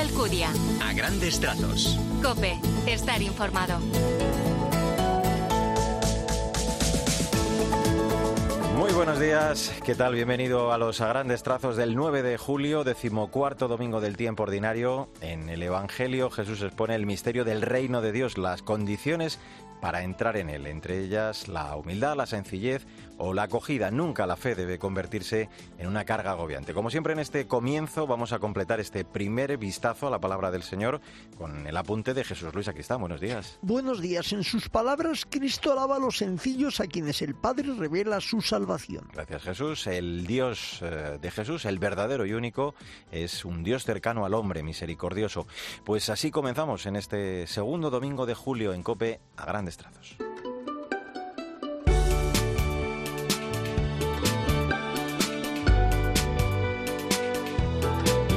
Alcudia. A grandes trazos. Cope, estar informado. Muy buenos días, ¿qué tal? Bienvenido a los a grandes trazos del 9 de julio, decimocuarto domingo del tiempo ordinario. En el Evangelio Jesús expone el misterio del reino de Dios, las condiciones para entrar en él, entre ellas la humildad, la sencillez o la acogida. Nunca la fe debe convertirse en una carga agobiante. Como siempre en este comienzo vamos a completar este primer vistazo a la palabra del Señor con el apunte de Jesús Luis Aquistán. Buenos días. Buenos días. En sus palabras, Cristo alaba a los sencillos a quienes el Padre revela su salvación. Gracias Jesús. El Dios eh, de Jesús, el verdadero y único, es un Dios cercano al hombre, misericordioso. Pues así comenzamos en este segundo domingo de julio en Cope a grandes trazos.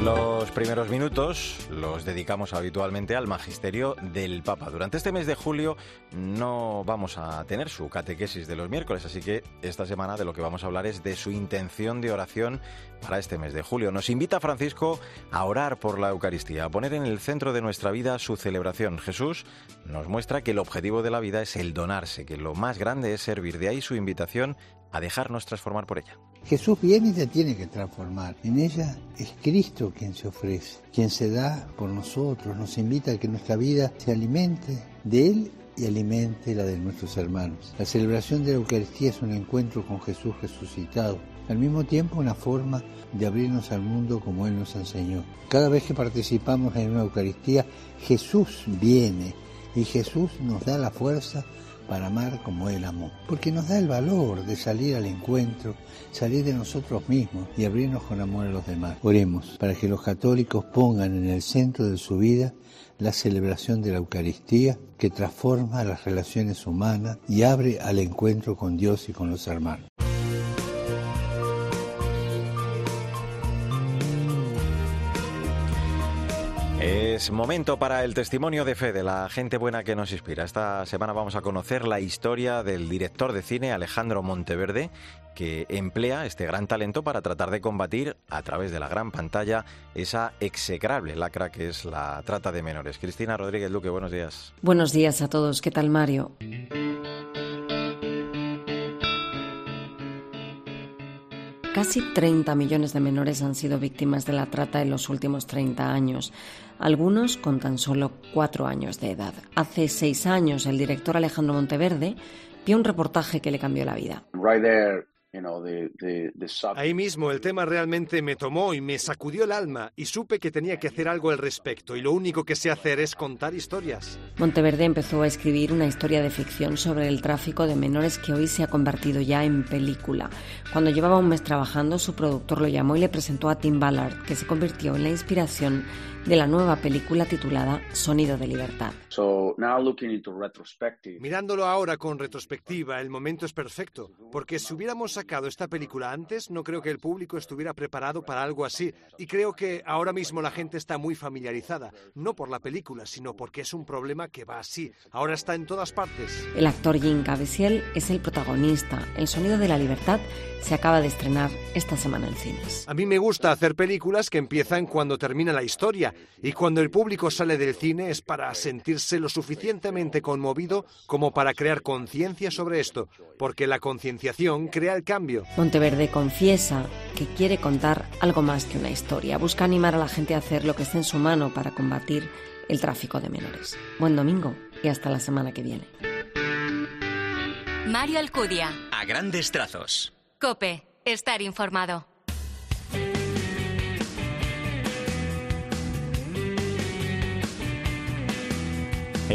Los primeros minutos los dedicamos habitualmente al magisterio del Papa. Durante este mes de julio no vamos a tener su catequesis de los miércoles, así que esta semana de lo que vamos a hablar es de su intención de oración para este mes de julio. Nos invita Francisco a orar por la Eucaristía, a poner en el centro de nuestra vida su celebración. Jesús nos muestra que el objetivo de la vida es el donarse, que lo más grande es servir. De ahí su invitación a dejarnos transformar por ella. Jesús viene y te tiene que transformar. En ella es Cristo quien se ofrece, quien se da por nosotros, nos invita a que nuestra vida se alimente de Él y alimente la de nuestros hermanos. La celebración de la Eucaristía es un encuentro con Jesús resucitado, al mismo tiempo una forma de abrirnos al mundo como Él nos enseñó. Cada vez que participamos en una Eucaristía, Jesús viene y Jesús nos da la fuerza para amar como Él amó. Porque nos da el valor de salir al encuentro, salir de nosotros mismos y abrirnos con amor a los demás. Oremos para que los católicos pongan en el centro de su vida la celebración de la Eucaristía que transforma las relaciones humanas y abre al encuentro con Dios y con los hermanos. Es momento para el testimonio de fe de la gente buena que nos inspira. Esta semana vamos a conocer la historia del director de cine Alejandro Monteverde, que emplea este gran talento para tratar de combatir a través de la gran pantalla esa execrable lacra que es la trata de menores. Cristina Rodríguez Luque, buenos días. Buenos días a todos. ¿Qué tal, Mario? Casi 30 millones de menores han sido víctimas de la trata en los últimos 30 años, algunos con tan solo 4 años de edad. Hace 6 años el director Alejandro Monteverde vio un reportaje que le cambió la vida. Ahí mismo el tema realmente me tomó y me sacudió el alma y supe que tenía que hacer algo al respecto y lo único que sé hacer es contar historias. Monteverde empezó a escribir una historia de ficción sobre el tráfico de menores que hoy se ha convertido ya en película. Cuando llevaba un mes trabajando, su productor lo llamó y le presentó a Tim Ballard, que se convirtió en la inspiración de la nueva película titulada Sonido de Libertad. Mirándolo ahora con retrospectiva, el momento es perfecto, porque si hubiéramos sacado esta película antes, no creo que el público estuviera preparado para algo así. Y creo que ahora mismo la gente está muy familiarizada, no por la película, sino porque es un problema que va así. Ahora está en todas partes. El actor Jim Caviezel es el protagonista. El Sonido de la Libertad se acaba de estrenar esta semana en cines. A mí me gusta hacer películas que empiezan cuando termina la historia y cuando el público sale del cine es para sentirse lo suficientemente conmovido como para crear conciencia sobre esto, porque la concienciación crea el cambio. Monteverde confiesa que quiere contar algo más que una historia. Busca animar a la gente a hacer lo que esté en su mano para combatir el tráfico de menores. Buen domingo y hasta la semana que viene. Mario Alcudia. A grandes trazos. Cope, estar informado.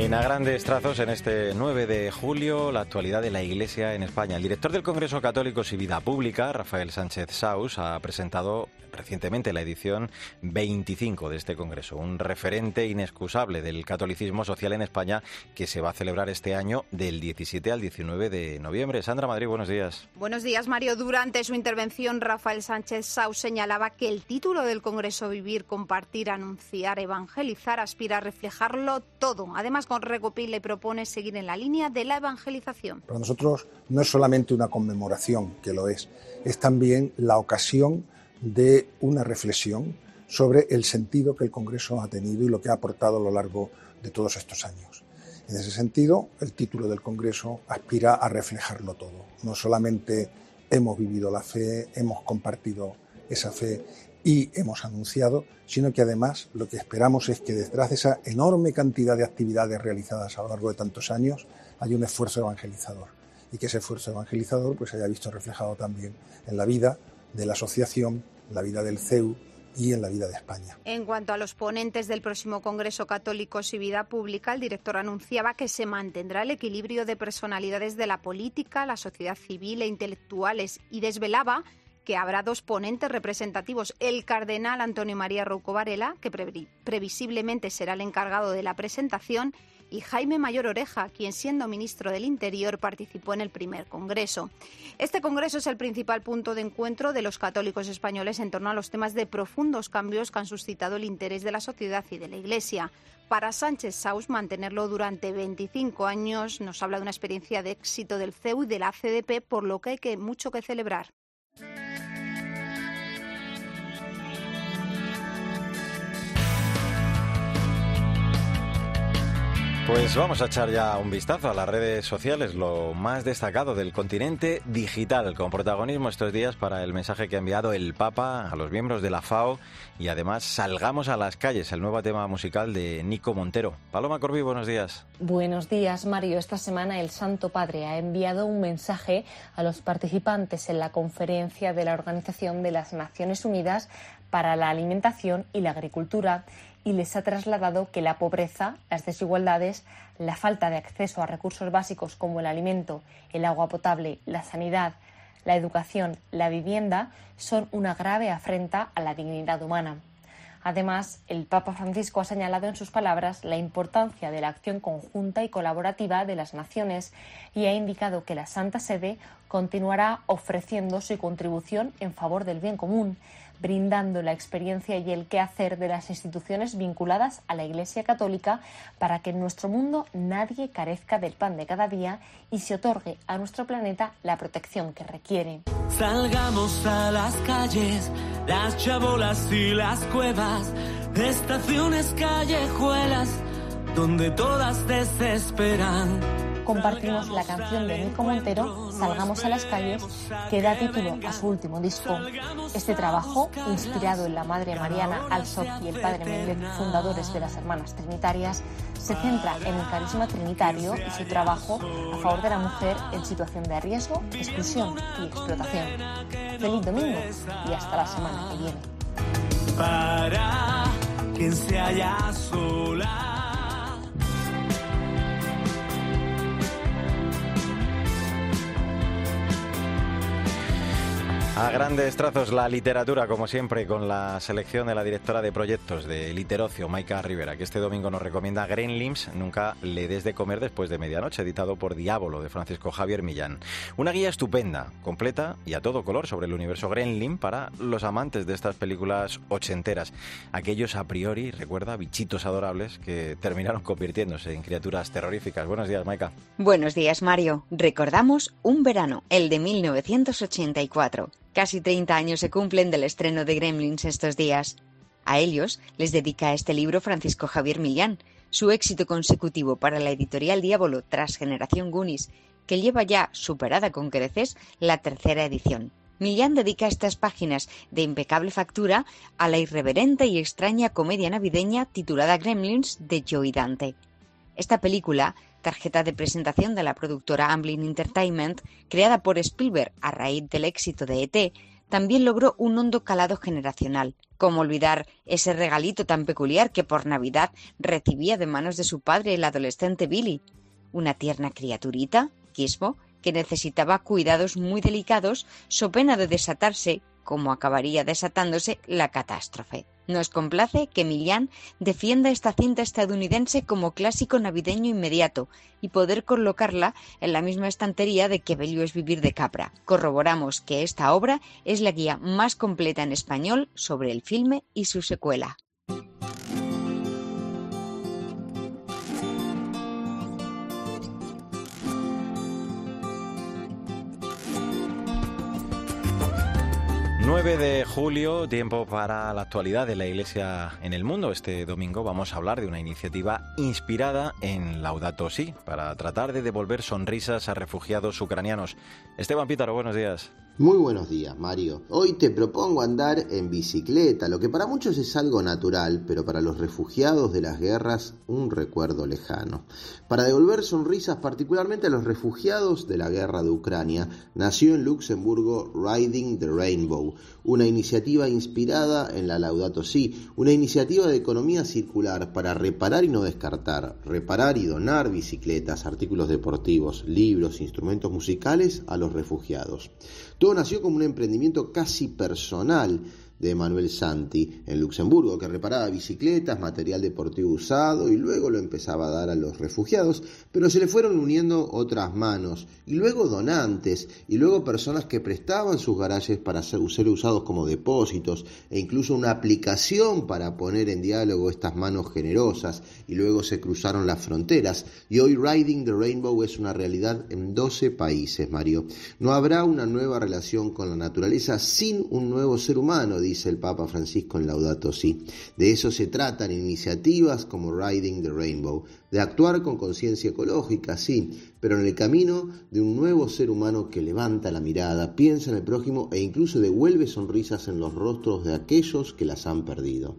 En a grandes trazos, en este 9 de julio, la actualidad de la Iglesia en España. El director del Congreso Católicos y Vida Pública, Rafael Sánchez Saus, ha presentado recientemente la edición 25 de este Congreso, un referente inexcusable del catolicismo social en España que se va a celebrar este año del 17 al 19 de noviembre. Sandra Madrid, buenos días. Buenos días, Mario. Durante su intervención, Rafael Sánchez Saus señalaba que el título del Congreso Vivir, Compartir, Anunciar, Evangelizar aspira a reflejarlo todo. Además, con Recopil le propone seguir en la línea de la evangelización. Para nosotros no es solamente una conmemoración, que lo es, es también la ocasión de una reflexión sobre el sentido que el Congreso ha tenido y lo que ha aportado a lo largo de todos estos años. En ese sentido, el título del Congreso aspira a reflejarlo todo. No solamente hemos vivido la fe, hemos compartido esa fe y hemos anunciado, sino que además lo que esperamos es que detrás de esa enorme cantidad de actividades realizadas a lo largo de tantos años hay un esfuerzo evangelizador y que ese esfuerzo evangelizador pues haya visto reflejado también en la vida de la asociación, la vida del CEU y en la vida de España. En cuanto a los ponentes del próximo Congreso Católicos y Vida Pública, el director anunciaba que se mantendrá el equilibrio de personalidades de la política, la sociedad civil e intelectuales y desvelaba que habrá dos ponentes representativos, el cardenal Antonio María Rouco Varela, que previsiblemente será el encargado de la presentación, y Jaime Mayor Oreja, quien siendo ministro del Interior participó en el primer Congreso. Este Congreso es el principal punto de encuentro de los católicos españoles en torno a los temas de profundos cambios que han suscitado el interés de la sociedad y de la Iglesia. Para Sánchez Saus, mantenerlo durante 25 años nos habla de una experiencia de éxito del CEU y de la CDP, por lo que hay que, mucho que celebrar. Pues vamos a echar ya un vistazo a las redes sociales, lo más destacado del continente digital, con protagonismo estos días para el mensaje que ha enviado el Papa a los miembros de la FAO y además Salgamos a las calles, el nuevo tema musical de Nico Montero. Paloma Corbi, buenos días. Buenos días, Mario. Esta semana el Santo Padre ha enviado un mensaje a los participantes en la conferencia de la Organización de las Naciones Unidas para la Alimentación y la Agricultura y les ha trasladado que la pobreza, las desigualdades, la falta de acceso a recursos básicos como el alimento, el agua potable, la sanidad, la educación, la vivienda, son una grave afrenta a la dignidad humana. Además, el Papa Francisco ha señalado en sus palabras la importancia de la acción conjunta y colaborativa de las naciones y ha indicado que la Santa Sede continuará ofreciendo su contribución en favor del bien común, brindando la experiencia y el quehacer de las instituciones vinculadas a la Iglesia Católica para que en nuestro mundo nadie carezca del pan de cada día y se otorgue a nuestro planeta la protección que requiere. Las chabolas y las cuevas, estaciones callejuelas, donde todas desesperan compartimos la canción de Nico Montero, Salgamos a las calles, que da título a su último disco. Este trabajo, inspirado en la Madre Mariana Alsop y el Padre Mendel, fundadores de las Hermanas Trinitarias, se centra en el carisma trinitario y su trabajo a favor de la mujer en situación de riesgo, exclusión y explotación. Feliz domingo y hasta la semana que viene. Para quien se haya. A grandes trazos la literatura, como siempre, con la selección de la directora de proyectos de Literocio, Maika Rivera, que este domingo nos recomienda Gremlins, Nunca le des de comer después de medianoche, editado por Diablo, de Francisco Javier Millán. Una guía estupenda, completa y a todo color sobre el universo Gremlin para los amantes de estas películas ochenteras. Aquellos a priori, recuerda, bichitos adorables que terminaron convirtiéndose en criaturas terroríficas. Buenos días, Maika. Buenos días, Mario. Recordamos un verano, el de 1984. Casi 30 años se cumplen del estreno de Gremlins estos días. A ellos les dedica este libro Francisco Javier Millán, su éxito consecutivo para la editorial Diablo tras Generación Goonies, que lleva ya, superada con creces, la tercera edición. Millán dedica estas páginas de impecable factura a la irreverente y extraña comedia navideña titulada Gremlins de Joey Dante. Esta película tarjeta de presentación de la productora Amblin Entertainment, creada por Spielberg a raíz del éxito de ET, también logró un hondo calado generacional. ¿Cómo olvidar ese regalito tan peculiar que por Navidad recibía de manos de su padre el adolescente Billy? Una tierna criaturita, Quismo, que necesitaba cuidados muy delicados, so pena de desatarse cómo acabaría desatándose la catástrofe. Nos complace que Millán defienda esta cinta estadounidense como clásico navideño inmediato y poder colocarla en la misma estantería de Que bello es vivir de Capra. Corroboramos que esta obra es la guía más completa en español sobre el filme y su secuela. 9 9 de julio, tiempo para la actualidad de la Iglesia en el mundo. Este domingo vamos a hablar de una iniciativa inspirada en Laudato Si, para tratar de devolver sonrisas a refugiados ucranianos. Esteban Pítaro, buenos días. Muy buenos días, Mario. Hoy te propongo andar en bicicleta, lo que para muchos es algo natural, pero para los refugiados de las guerras un recuerdo lejano. Para devolver sonrisas particularmente a los refugiados de la guerra de Ucrania, nació en Luxemburgo Riding the Rainbow, una iniciativa inspirada en la Laudato Si, una iniciativa de economía circular para reparar y no descartar, reparar y donar bicicletas, artículos deportivos, libros, instrumentos musicales a los refugiados. Nació como un emprendimiento casi personal de Manuel Santi en Luxemburgo, que reparaba bicicletas, material deportivo usado y luego lo empezaba a dar a los refugiados, pero se le fueron uniendo otras manos y luego donantes y luego personas que prestaban sus garajes para ser, usados como depósitos e incluso una aplicación para poner en diálogo estas manos generosas y luego se cruzaron las fronteras y hoy Riding the Rainbow es una realidad en 12 países, Mario. No habrá una nueva relación con la naturaleza sin un nuevo ser humano, dice el Papa Francisco en Laudato Si. De eso se tratan iniciativas como Riding the Rainbow, de actuar con conciencia ecológica, sí, pero en el camino de un nuevo ser humano que levanta la mirada, piensa en el prójimo e incluso devuelve sonrisas en los rostros de aquellos que las han perdido.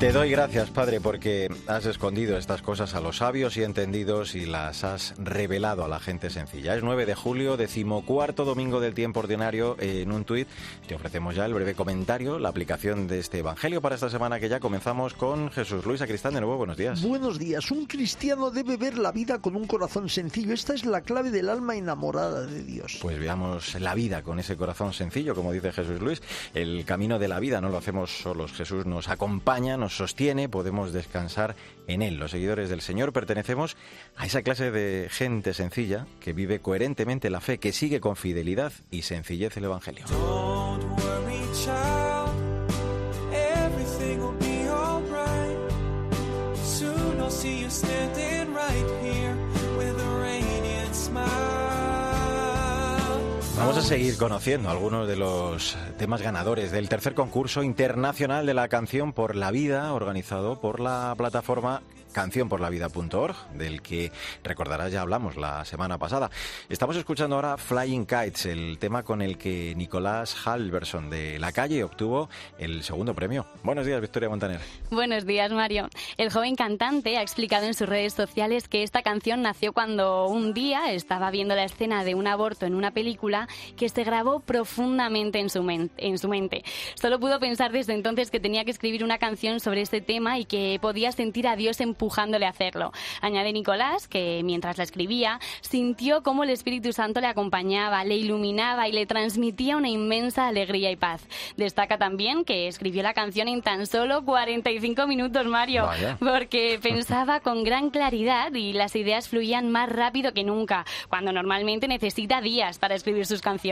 Te doy gracias, Padre, porque has escondido estas cosas a los sabios y entendidos y las has revelado a la gente sencilla. Es 9 de julio, decimocuarto domingo del tiempo ordinario. En un tuit te ofrecemos ya el breve comentario, la aplicación de este Evangelio para esta semana que ya comenzamos con Jesús Luis Acristán. De nuevo, buenos días. Buenos días. Un cristiano debe ver la vida con un corazón sencillo. Esta es la clave del alma enamorada de Dios. Pues veamos la vida con ese corazón sencillo, como dice Jesús Luis. El camino de la vida no lo hacemos solos. Jesús nos acompaña, nos sostiene, podemos descansar en Él. Los seguidores del Señor pertenecemos a esa clase de gente sencilla que vive coherentemente la fe, que sigue con fidelidad y sencillez el Evangelio. A seguir conociendo algunos de los temas ganadores del tercer concurso internacional de la canción por la vida organizado por la plataforma cancionporlavida.org, del que recordarás ya hablamos la semana pasada. Estamos escuchando ahora Flying Kites, el tema con el que Nicolás Halverson de La Calle obtuvo el segundo premio. Buenos días, Victoria Montaner. Buenos días, Mario. El joven cantante ha explicado en sus redes sociales que esta canción nació cuando un día estaba viendo la escena de un aborto en una película que se grabó profundamente en su, en su mente. Solo pudo pensar desde entonces que tenía que escribir una canción sobre este tema y que podía sentir a Dios empujándole a hacerlo. Añade Nicolás que mientras la escribía sintió cómo el Espíritu Santo le acompañaba, le iluminaba y le transmitía una inmensa alegría y paz. Destaca también que escribió la canción en tan solo 45 minutos, Mario, porque pensaba con gran claridad y las ideas fluían más rápido que nunca, cuando normalmente necesita días para escribir sus canciones.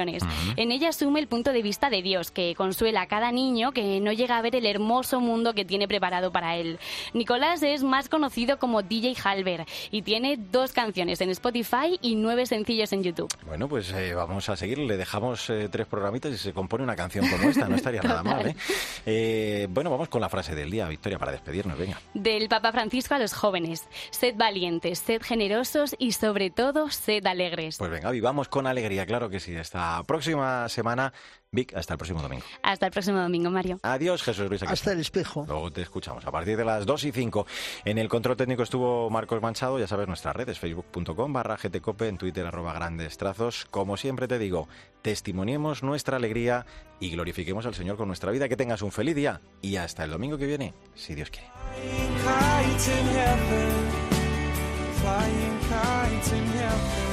En ella asume el punto de vista de Dios, que consuela a cada niño que no llega a ver el hermoso mundo que tiene preparado para él. Nicolás es más conocido como DJ Halber y tiene dos canciones en Spotify y nueve sencillos en YouTube. Bueno, pues eh, vamos a seguir. Le dejamos eh, tres programitas y se compone una canción como esta. No estaría nada mal, ¿eh? ¿eh? Bueno, vamos con la frase del día, Victoria, para despedirnos. Venga. Del Papa Francisco a los jóvenes. Sed valientes, sed generosos y sobre todo sed alegres. Pues venga, vivamos con alegría, claro que sí. Esta próxima semana Vic, hasta el próximo domingo. Hasta el próximo domingo, Mario. Adiós, Jesús Luis. Hasta el espejo. Luego te escuchamos a partir de las 2 y 5. En el control técnico estuvo Marcos Manchado, ya sabes, nuestras redes, facebook.com barra gtcope, en twitter arroba grandes trazos. Como siempre te digo, testimoniemos nuestra alegría y glorifiquemos al Señor con nuestra vida. Que tengas un feliz día y hasta el domingo que viene, si Dios quiere. Flying kites in heaven.